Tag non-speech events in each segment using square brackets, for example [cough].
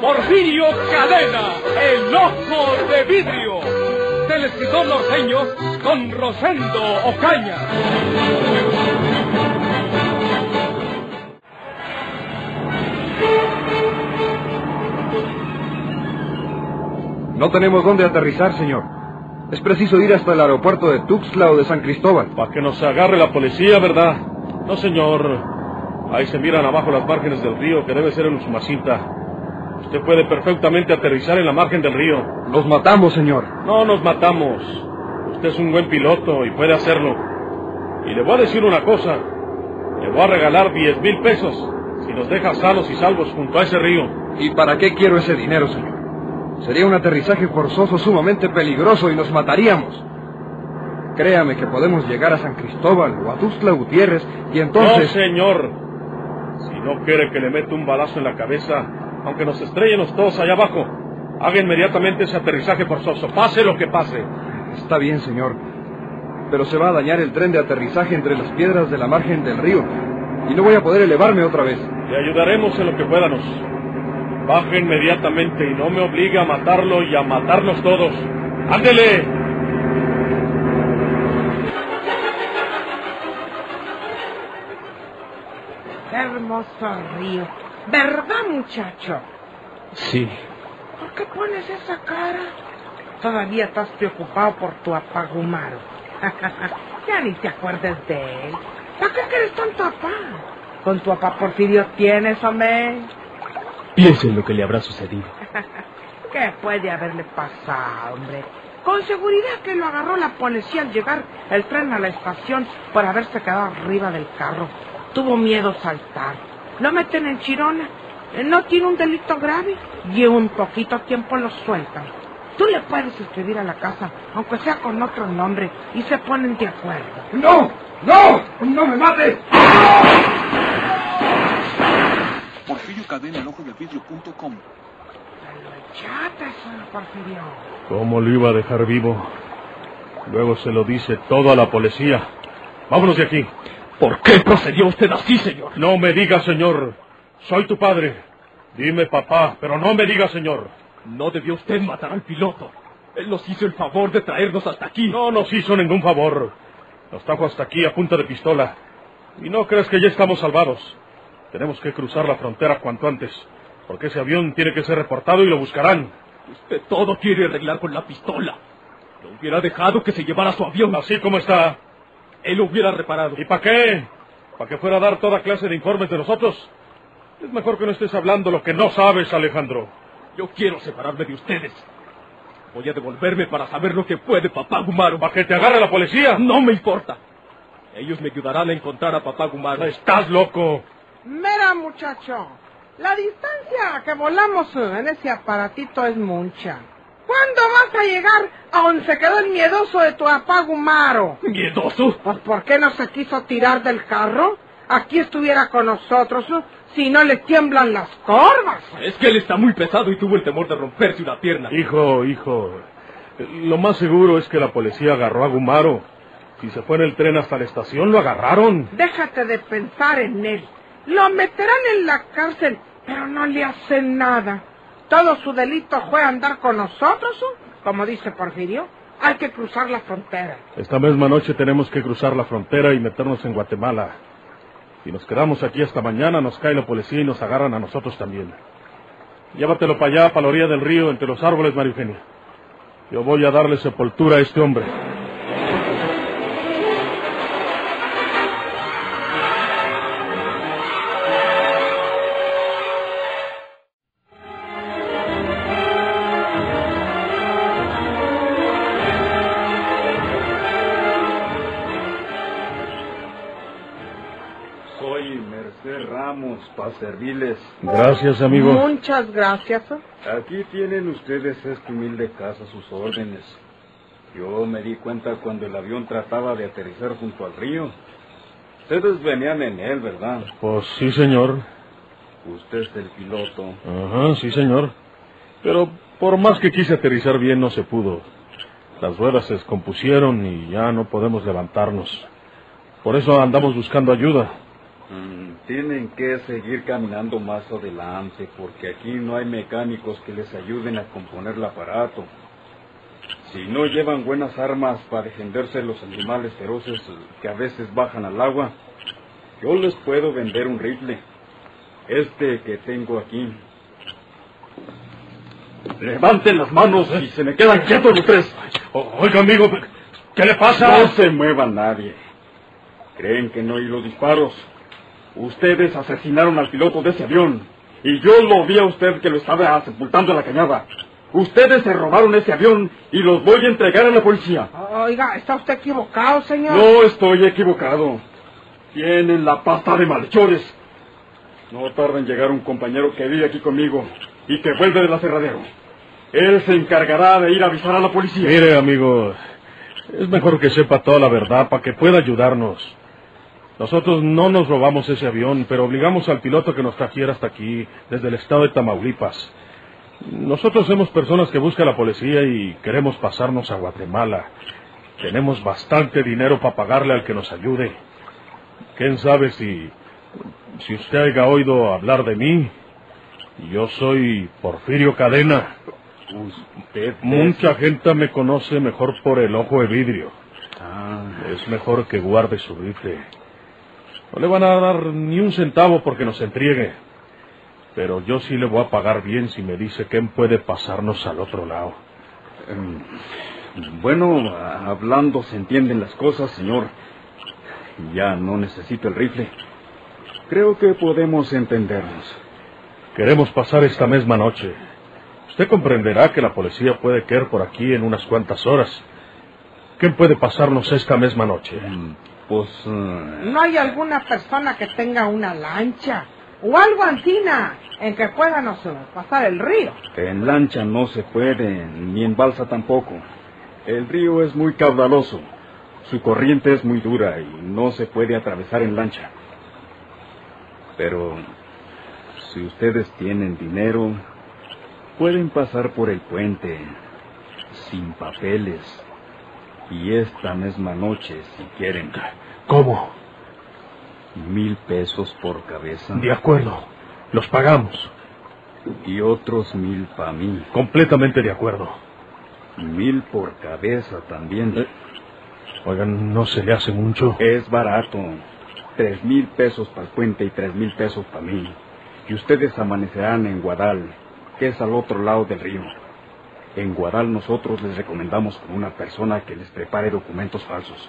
Porfirio Cadena, el ojo de vidrio, del escritor norteño Don Rosendo Ocaña. No tenemos dónde aterrizar, señor. Es preciso ir hasta el aeropuerto de Tuxtla o de San Cristóbal. Para que nos agarre la policía, ¿verdad? No, señor. Ahí se miran abajo las márgenes del río, que debe ser en Usumacinta. Usted puede perfectamente aterrizar en la margen del río. Nos matamos, señor. No nos matamos. Usted es un buen piloto y puede hacerlo. Y le voy a decir una cosa. Le voy a regalar diez mil pesos si nos deja sanos y salvos junto a ese río. ¿Y para qué quiero ese dinero, señor? Sería un aterrizaje forzoso sumamente peligroso y nos mataríamos. Créame que podemos llegar a San Cristóbal o a Tuxtla Gutiérrez y entonces... No, señor. Si no quiere que le meta un balazo en la cabeza, aunque nos estrellemos todos allá abajo, haga inmediatamente ese aterrizaje forzoso, pase lo que pase. Está bien, señor. Pero se va a dañar el tren de aterrizaje entre las piedras de la margen del río y no voy a poder elevarme otra vez. Le ayudaremos en lo que podamos. Baje inmediatamente y no me obligue a matarlo y a matarnos todos. ¡Ándele! Qué hermoso río. ¿Verdad, muchacho? Sí. ¿Por qué pones esa cara? Todavía estás preocupado por tu apagumaro. [laughs] ya ni te acuerdas de él. ¿Para qué quieres tanto papá? Con tu papá Porfirio tienes, hombre. Piense en lo que le habrá sucedido. [laughs] ¿Qué puede haberle pasado, hombre? Con seguridad que lo agarró la policía al llegar el tren a la estación por haberse quedado arriba del carro. Tuvo miedo saltar. Lo meten en Chirona. No tiene un delito grave y en un poquito tiempo lo sueltan. Tú le puedes escribir a la casa, aunque sea con otro nombre, y se ponen de acuerdo. ¡No! ¡No! ¡No me mates! Porfirio Cadena, el ojo del vidrio.com. Me lo echaste, señor Porfirio. ¿Cómo lo iba a dejar vivo? Luego se lo dice todo a la policía. Vámonos de aquí. ¿Por qué procedió usted así, señor? No me diga, señor. Soy tu padre. Dime, papá, pero no me diga, señor. No debió usted matar al piloto. Él nos hizo el favor de traernos hasta aquí. No nos hizo ningún favor. Nos trajo hasta aquí a punta de pistola. Y no crees que ya estamos salvados. Tenemos que cruzar la frontera cuanto antes. Porque ese avión tiene que ser reportado y lo buscarán. Usted todo quiere arreglar con la pistola. Lo hubiera dejado que se llevara su avión. Así como está. Él lo hubiera reparado. ¿Y para qué? ¿Para que fuera a dar toda clase de informes de nosotros? Es mejor que no estés hablando lo que no sabes, Alejandro. Yo quiero separarme de ustedes. Voy a devolverme para saber lo que puede papá Gumaro. ¿Para que te agarre la policía? No me importa. Ellos me ayudarán a encontrar a papá Gumaro. Estás loco. Mira, muchacho, la distancia que volamos en ese aparatito es mucha. ¿Cuándo vas a llegar a donde se quedó el miedoso de tu apagumaro? ¿Miedoso? Pues ¿por qué no se quiso tirar del carro? Aquí estuviera con nosotros, ¿no? si no le tiemblan las corvas. Es que él está muy pesado y tuvo el temor de romperse una pierna. Hijo, hijo, lo más seguro es que la policía agarró a Gumaro. Si se fue en el tren hasta la estación, lo agarraron. Déjate de pensar en él. Lo meterán en la cárcel, pero no le hacen nada. Todo su delito fue andar con nosotros, como dice Porfirio. Hay que cruzar la frontera. Esta misma noche tenemos que cruzar la frontera y meternos en Guatemala. Si nos quedamos aquí hasta mañana, nos cae la policía y nos agarran a nosotros también. Llévatelo para allá, para la orilla del río, entre los árboles, María Eugenia. Yo voy a darle sepultura a este hombre. Servirles. Gracias, amigo. Muchas gracias. Aquí tienen ustedes esta humilde casa a sus órdenes. Yo me di cuenta cuando el avión trataba de aterrizar junto al río. Ustedes venían en él, ¿verdad? Pues sí, señor. Usted es el piloto. Ajá, sí, señor. Pero por más que quise aterrizar bien, no se pudo. Las ruedas se descompusieron y ya no podemos levantarnos. Por eso andamos buscando ayuda. Mm, tienen que seguir caminando más adelante porque aquí no hay mecánicos que les ayuden a componer el aparato. Si no llevan buenas armas para defenderse de los animales feroces que a veces bajan al agua, yo les puedo vender un rifle. Este que tengo aquí. Levanten las manos y se me quedan quietos los tres. Oiga, amigo, ¿qué le pasa? No se mueva nadie. ¿Creen que no oí los disparos? Ustedes asesinaron al piloto de ese avión. Y yo lo vi a usted que lo estaba sepultando en la cañada. Ustedes se robaron ese avión y los voy a entregar a la policía. Oiga, está usted equivocado, señor. No estoy equivocado. Tienen la pasta de malhechores. No tarda en llegar un compañero que vive aquí conmigo y que vuelve del aserradero. Él se encargará de ir a avisar a la policía. Mire, amigo, es mejor que sepa toda la verdad para que pueda ayudarnos. Nosotros no nos robamos ese avión, pero obligamos al piloto que nos trajera hasta aquí, desde el estado de Tamaulipas. Nosotros somos personas que busca la policía y queremos pasarnos a Guatemala. Tenemos bastante dinero para pagarle al que nos ayude. ¿Quién sabe si, si usted haya oído hablar de mí? Yo soy Porfirio Cadena. Usted Mucha gente me conoce mejor por el ojo de vidrio. Ah, Es mejor que guarde su rifle. No le van a dar ni un centavo porque nos entregue. Pero yo sí le voy a pagar bien si me dice quién puede pasarnos al otro lado. em, bueno, hablando se entienden las cosas, señor. Ya no necesito el rifle. Creo que podemos entendernos. Queremos pasar esta misma noche. Usted comprenderá que la policía puede caer por aquí en unas cuantas horas. ¿Quién puede pasarnos esta misma noche? Mm, Pues... eh, ¿No hay alguna persona que tenga una lancha o algo antina en que puedanos eh, pasar el río? En lancha no se puede, ni en balsa tampoco. El río es muy caudaloso. Su corriente es muy dura y no se puede atravesar en lancha. Pero si ustedes tienen dinero, pueden pasar por el puente sin papeles. Y esta misma noche, si quieren, ¿Cómo? mil pesos por cabeza De acuerdo. Los pagamos. y otros mil para mí. Completamente de acuerdo. Mil por cabeza también. Eh. Oigan, ¿no se le hace mucho? Es barato. Tres mil pesos para el puente y tres mil pesos para mí. Y ustedes amanecerán en Guadal, que es al otro lado del río. En Guadal nosotros les recomendamos con una persona que les prepare documentos falsos.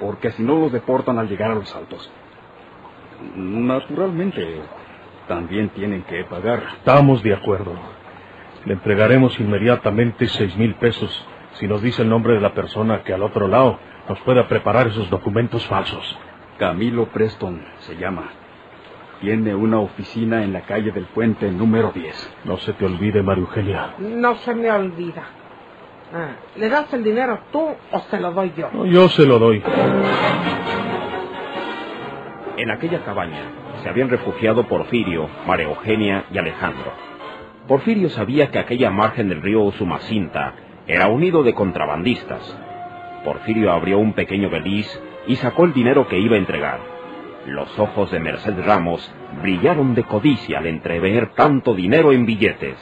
Porque si no los deportan al llegar a los altos. Naturalmente, también tienen que pagar. Estamos de acuerdo. Le entregaremos inmediatamente seis mil pesos si nos dice el nombre de la persona que al otro lado nos pueda preparar esos documentos falsos. Camilo Preston se llama. Tiene una oficina en la calle del puente número 10. No se te olvide, María Eugenia. No se me olvida. Ah, ¿Le das el dinero tú o se lo doy yo? No, Yo se lo doy. En aquella cabaña se habían refugiado Porfirio, María Eugenia y Alejandro. Porfirio sabía que aquella margen del río Usumacinta era un nido de contrabandistas. Porfirio abrió un pequeño beliz y sacó el dinero que iba a entregar. Los ojos de Merced Ramos brillaron de codicia al entrever tanto dinero en billetes.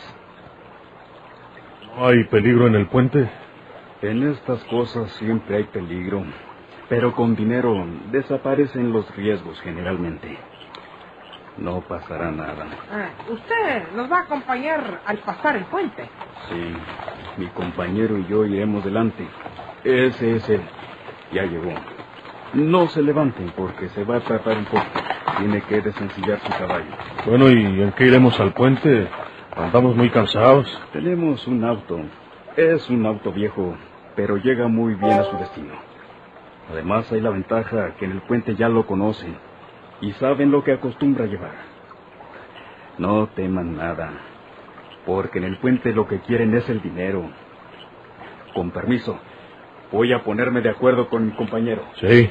¿No hay peligro en el puente? En estas cosas siempre hay peligro, pero con dinero desaparecen los riesgos generalmente. No pasará nada. Ah, ¿Usted nos va a acompañar al pasar el puente? Sí, mi compañero y yo iremos delante. Ese es él. Ya llegó. No se levanten porque se va a tratar un poco. Tiene que desencillar su caballo. Bueno, ¿y en qué iremos al puente? Andamos muy cansados. Tenemos un auto. Es un auto viejo, pero llega muy bien a su destino. Además hay la ventaja que en el puente ya lo conocen y saben lo que acostumbra llevar. No teman nada, porque en el puente lo que quieren es el dinero. Con permiso, voy a ponerme de acuerdo con mi compañero. Sí.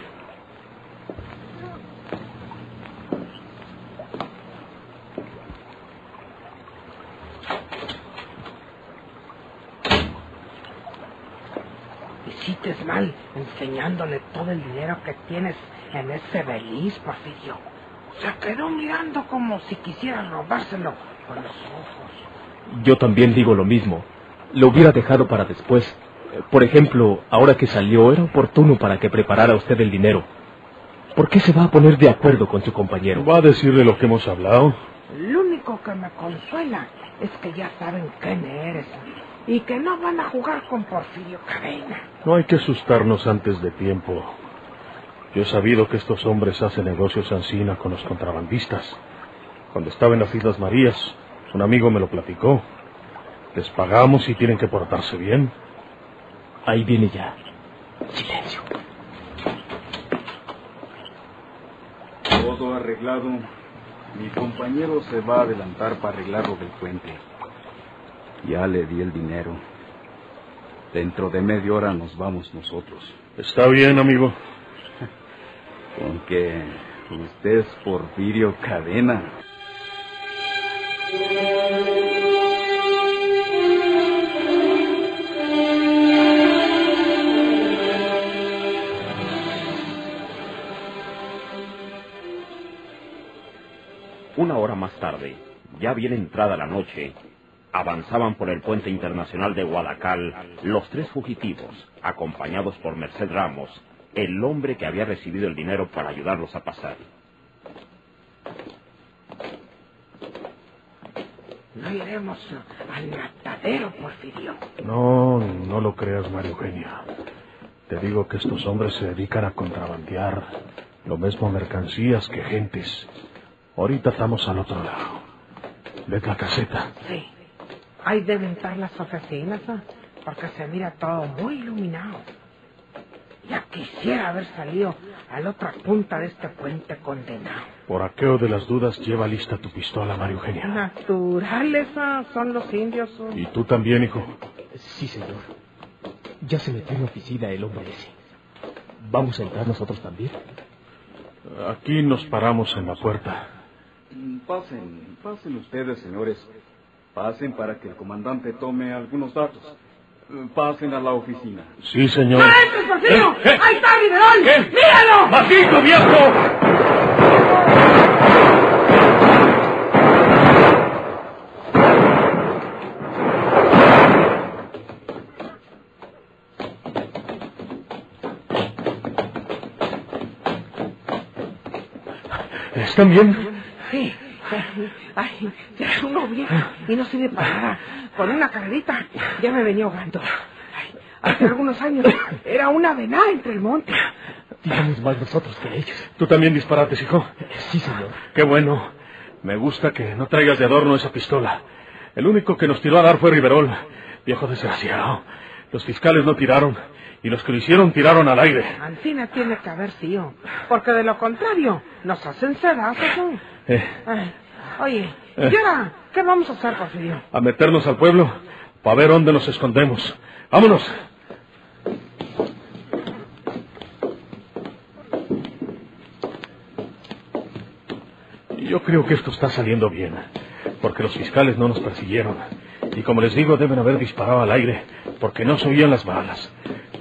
Hiciste mal enseñándole todo el dinero que tienes en ese beliz, Porfirio. Se quedó mirando como si quisiera robárselo con los ojos. Yo también digo lo mismo. Lo hubiera dejado para después. Eh, Por ejemplo, ahora que salió, era oportuno para que preparara usted el dinero. ¿Por qué se va a poner de acuerdo con su compañero? ¿Va a decirle lo que hemos hablado? Lo único que me consuela es que ya saben quién eres y que no van a jugar con Porfirio Cadena. No hay que asustarnos antes de tiempo. Yo he sabido que estos hombres hacen negocios ansina con los contrabandistas. Cuando estaba en las Islas Marías, un amigo me lo platicó. Les pagamos y tienen que portarse bien. Ahí viene ya. Silencio. Todo arreglado. Mi compañero se va a adelantar para arreglar lo del puente. Ya le di el dinero. Dentro de media hora nos vamos nosotros. Está bien, amigo. Con que usted es Porfirio Cadena. Una hora más tarde, ya bien entrada la noche, avanzaban por el puente internacional de Guadalcal los tres fugitivos, acompañados por Merced Ramos, el hombre que había recibido el dinero para ayudarlos a pasar. No iremos al matadero, Porfirio. No, no lo creas, María Eugenia. Te digo que estos hombres se dedican a contrabandear lo mismo mercancías que gentes. Ahorita estamos al otro lado. ¿Ves la caseta? Sí. Ahí deben estar las oficinas, porque se mira todo muy iluminado. Ya quisiera haber salido a la otra punta de este puente condenado. Por aquello de las dudas, lleva lista tu pistola, María Eugenia. Naturales son los indios. ¿Y tú también, hijo? Sí, señor. Ya se metió en la oficina el hombre ese. ¿Vamos a entrar nosotros también? Aquí nos paramos en la puerta. Pasen, pasen ustedes, señores. Pasen para que el comandante tome algunos datos. Eh, Pasen a la oficina. Sí, señor. ¡Maestro, Porfirio! ¡Ahí está Riverol! ¡Míralo! ¡Maldito viejo! ¿Están bien? Sí. [laughs] Ay, ya es uno viejo y no sirve para nada. Con una carrerita ya me venía ahogando. Ay, hace algunos años era una venada entre el monte. Tiramos más nosotros que ellos. ¿Tú también disparates, hijo? Sí, señor. Qué bueno. Me gusta que no traigas de adorno esa pistola. El único que nos tiró a dar fue Riverol. Viejo desgraciado. Los fiscales no tiraron. Y los que lo hicieron tiraron al aire. Ancina tiene que haber sido. Porque de lo contrario, nos hacen sedazos. ¿no? Eh, Ay, oye, ¿y ahora qué vamos a hacer, Porfirio? a meternos al pueblo para ver dónde nos escondemos. ¡Vámonos! Yo creo que esto está saliendo bien, porque los fiscales no nos persiguieron. Y como les digo, deben haber disparado al aire, porque no se oían las balas.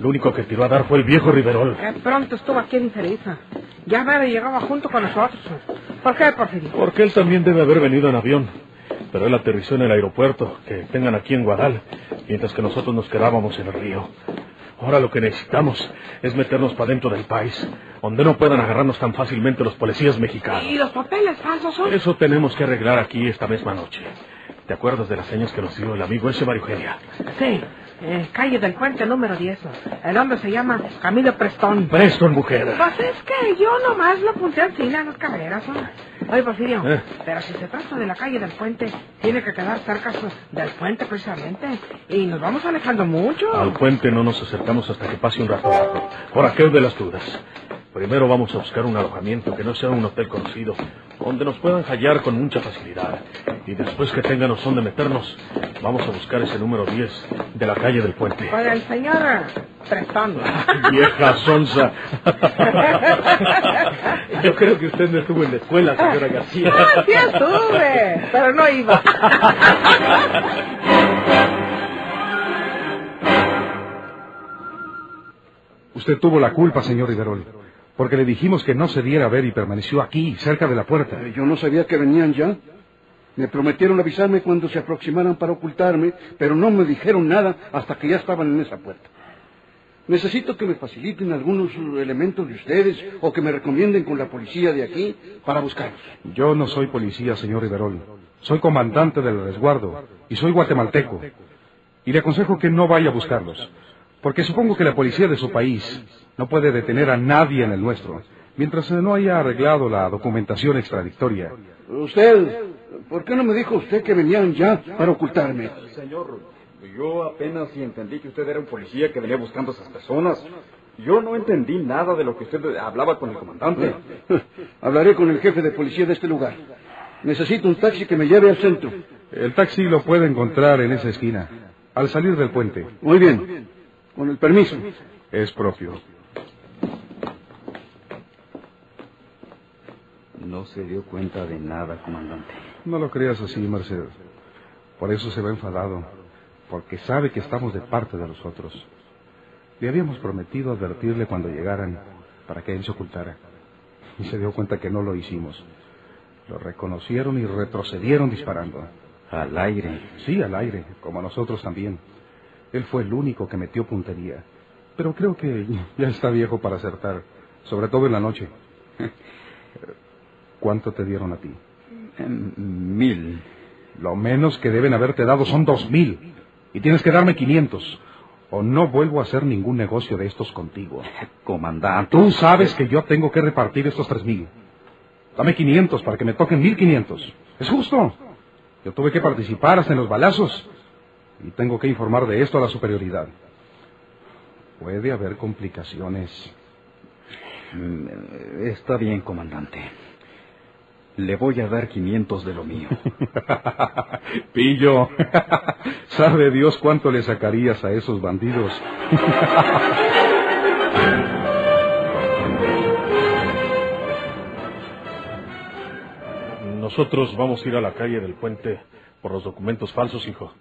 Lo único que tiró a dar fue el viejo Riverol. Pronto estuvo aquí en Infeliza. Ya me llegaba junto con nosotros. ¿Por qué, Porfirio? Porque él también debe haber venido en avión. Pero él aterrizó en el aeropuerto que tengan aquí en Guadal, mientras que nosotros nos quedábamos en el río. Ahora lo que necesitamos es meternos para dentro del país, donde no puedan agarrarnos tan fácilmente los policías mexicanos. ¿Y los papeles falsos son? Eso tenemos que arreglar aquí esta misma noche. ¿Te acuerdas de las señas que nos dio el amigo ese Mario Eugenia? Sí, eh, calle del puente número 10. El hombre se llama Camilo Prestón. Preston, mujer. Pues es que yo nomás lo apunté al cine a las carreras. ¿no? Oye, Porfirio, Eh. pero si se trata de la calle del puente, tiene que quedar cerca del puente precisamente. Y nos vamos alejando mucho. Al puente no nos acercamos hasta que pase un rato. Por aquel de las dudas. Primero vamos a buscar un alojamiento que no sea un hotel conocido, donde nos puedan hallar con mucha facilidad. Y después que tengan dónde meternos, vamos a buscar ese número 10 de la calle del puente. Con el señor Tretón. [laughs] Vieja sonza. [laughs] Yo creo que usted no estuvo en la escuela, señora García. [laughs] Sí estuve, pero no iba. Usted tuvo la culpa, señor Riverol, porque le dijimos que no se diera a ver y permaneció aquí, cerca de la puerta. Eh, Yo no sabía que venían ya. Me prometieron avisarme cuando se aproximaran para ocultarme, pero no me dijeron nada hasta que ya estaban en esa puerta. Necesito que me faciliten algunos elementos de ustedes o que me recomienden con la policía de aquí para buscarlos. Yo no soy policía, señor Riverol. Soy comandante del resguardo y soy guatemalteco. Y le aconsejo que no vaya a buscarlos, porque supongo que la policía de su país no puede detener a nadie en el nuestro, mientras no haya arreglado la documentación extradictoria. Usted, ¿por qué no me dijo usted que venían ya para ocultarme? Señor, yo apenas si entendí que usted era un policía que venía buscando a esas personas. Yo no entendí nada de lo que usted hablaba con el comandante. [laughs] Hablaré con el jefe de policía de este lugar. Necesito un taxi que me lleve al centro. El taxi lo puede encontrar en esa esquina, al salir del puente. Muy bien. Con el permiso. Es propio. No se dio cuenta de nada, comandante. No lo creas así, Mercedes. Por eso se va enfadado, porque sabe que estamos de parte de los otros. Le habíamos prometido advertirle cuando llegaran para que él se ocultara. Y se dio cuenta que no lo hicimos. Lo reconocieron y retrocedieron disparando. Al aire. Sí, al aire, como nosotros también. Él fue el único que metió puntería. Pero creo que ya está viejo para acertar, sobre todo en la noche. [laughs] ¿Cuánto te dieron a ti? Mil. Lo menos que deben haberte dado son dos mil. Y tienes que darme quinientos. O no vuelvo a hacer ningún negocio de estos contigo. [laughs] Comandante. Tú sabes que yo tengo que repartir estos tres mil. Dame quinientos para que me toquen mil quinientos. Es justo. Yo tuve que participar hasta en los balazos. Y tengo que informar de esto a la superioridad. Puede haber complicaciones. Mm, Está bien, comandante. Le voy a dar 500 de lo mío. [laughs] Pillo, [laughs] sabe Dios cuánto le sacarías a esos bandidos. [laughs] Nosotros vamos a ir a la calle del puente por los documentos falsos, hijo.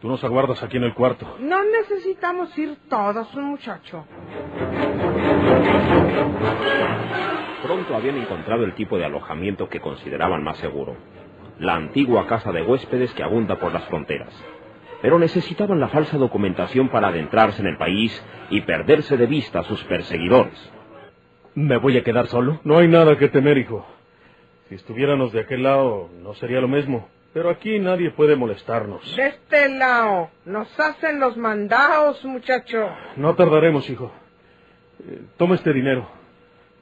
Tú nos aguardas aquí en el cuarto. No necesitamos ir todos, un muchacho. Pronto habían encontrado el tipo de alojamiento que consideraban más seguro. La antigua casa de huéspedes que abunda por las fronteras. Pero necesitaban la falsa documentación para adentrarse en el país y perderse de vista a sus perseguidores. ¿Me voy a quedar solo? No hay nada que temer, hijo. Si estuviéramos de aquel lado, no sería lo mismo. Pero aquí nadie puede molestarnos. De este lado, nos hacen los mandados, muchacho. No tardaremos, hijo. Eh, toma este dinero.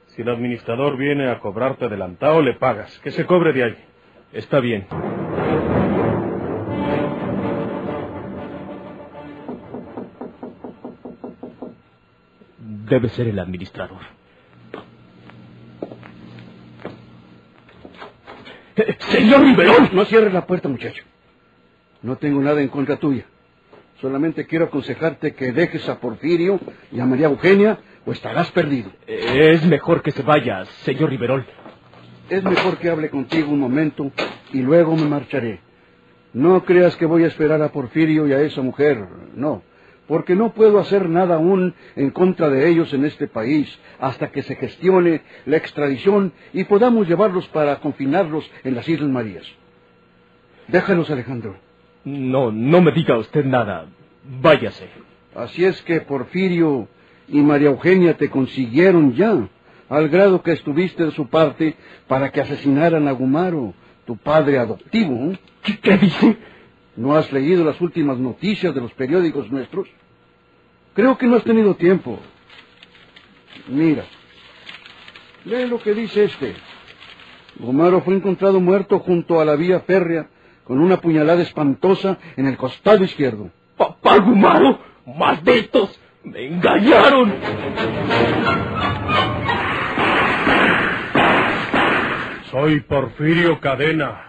Si el administrador viene a cobrarte adelantado, le pagas. Que se cobre de ahí. Está bien. Debe ser el administrador. Señor Riverol. No cierres la puerta, muchacho. No tengo nada en contra tuya. Solamente quiero aconsejarte que dejes a Porfirio y a María Eugenia o estarás perdido. Es mejor que se vaya, señor Riverol. Es mejor que hable contigo un momento y luego me marcharé. No creas que voy a esperar a Porfirio y a esa mujer, no, porque no puedo hacer nada aún en contra de ellos en este país hasta que se gestione la extradición y podamos llevarlos para confinarlos en las Islas Marías. Déjalos, Alejandro. No, no me diga usted nada. Váyase. Así es que Porfirio y María Eugenia te consiguieron ya, al grado que estuviste de su parte para que asesinaran a Gumaro, tu padre adoptivo. ¿eh? ¿Qué, qué dice? ¿No has leído las últimas noticias de los periódicos nuestros? Creo que no has tenido tiempo. Mira, lee lo que dice este. Gumaro fue encontrado muerto junto a la vía férrea con una puñalada espantosa en el costado izquierdo. ¡Papá Gumaro! ¡Malditos! ¡Me engañaron! Soy Porfirio Cadena.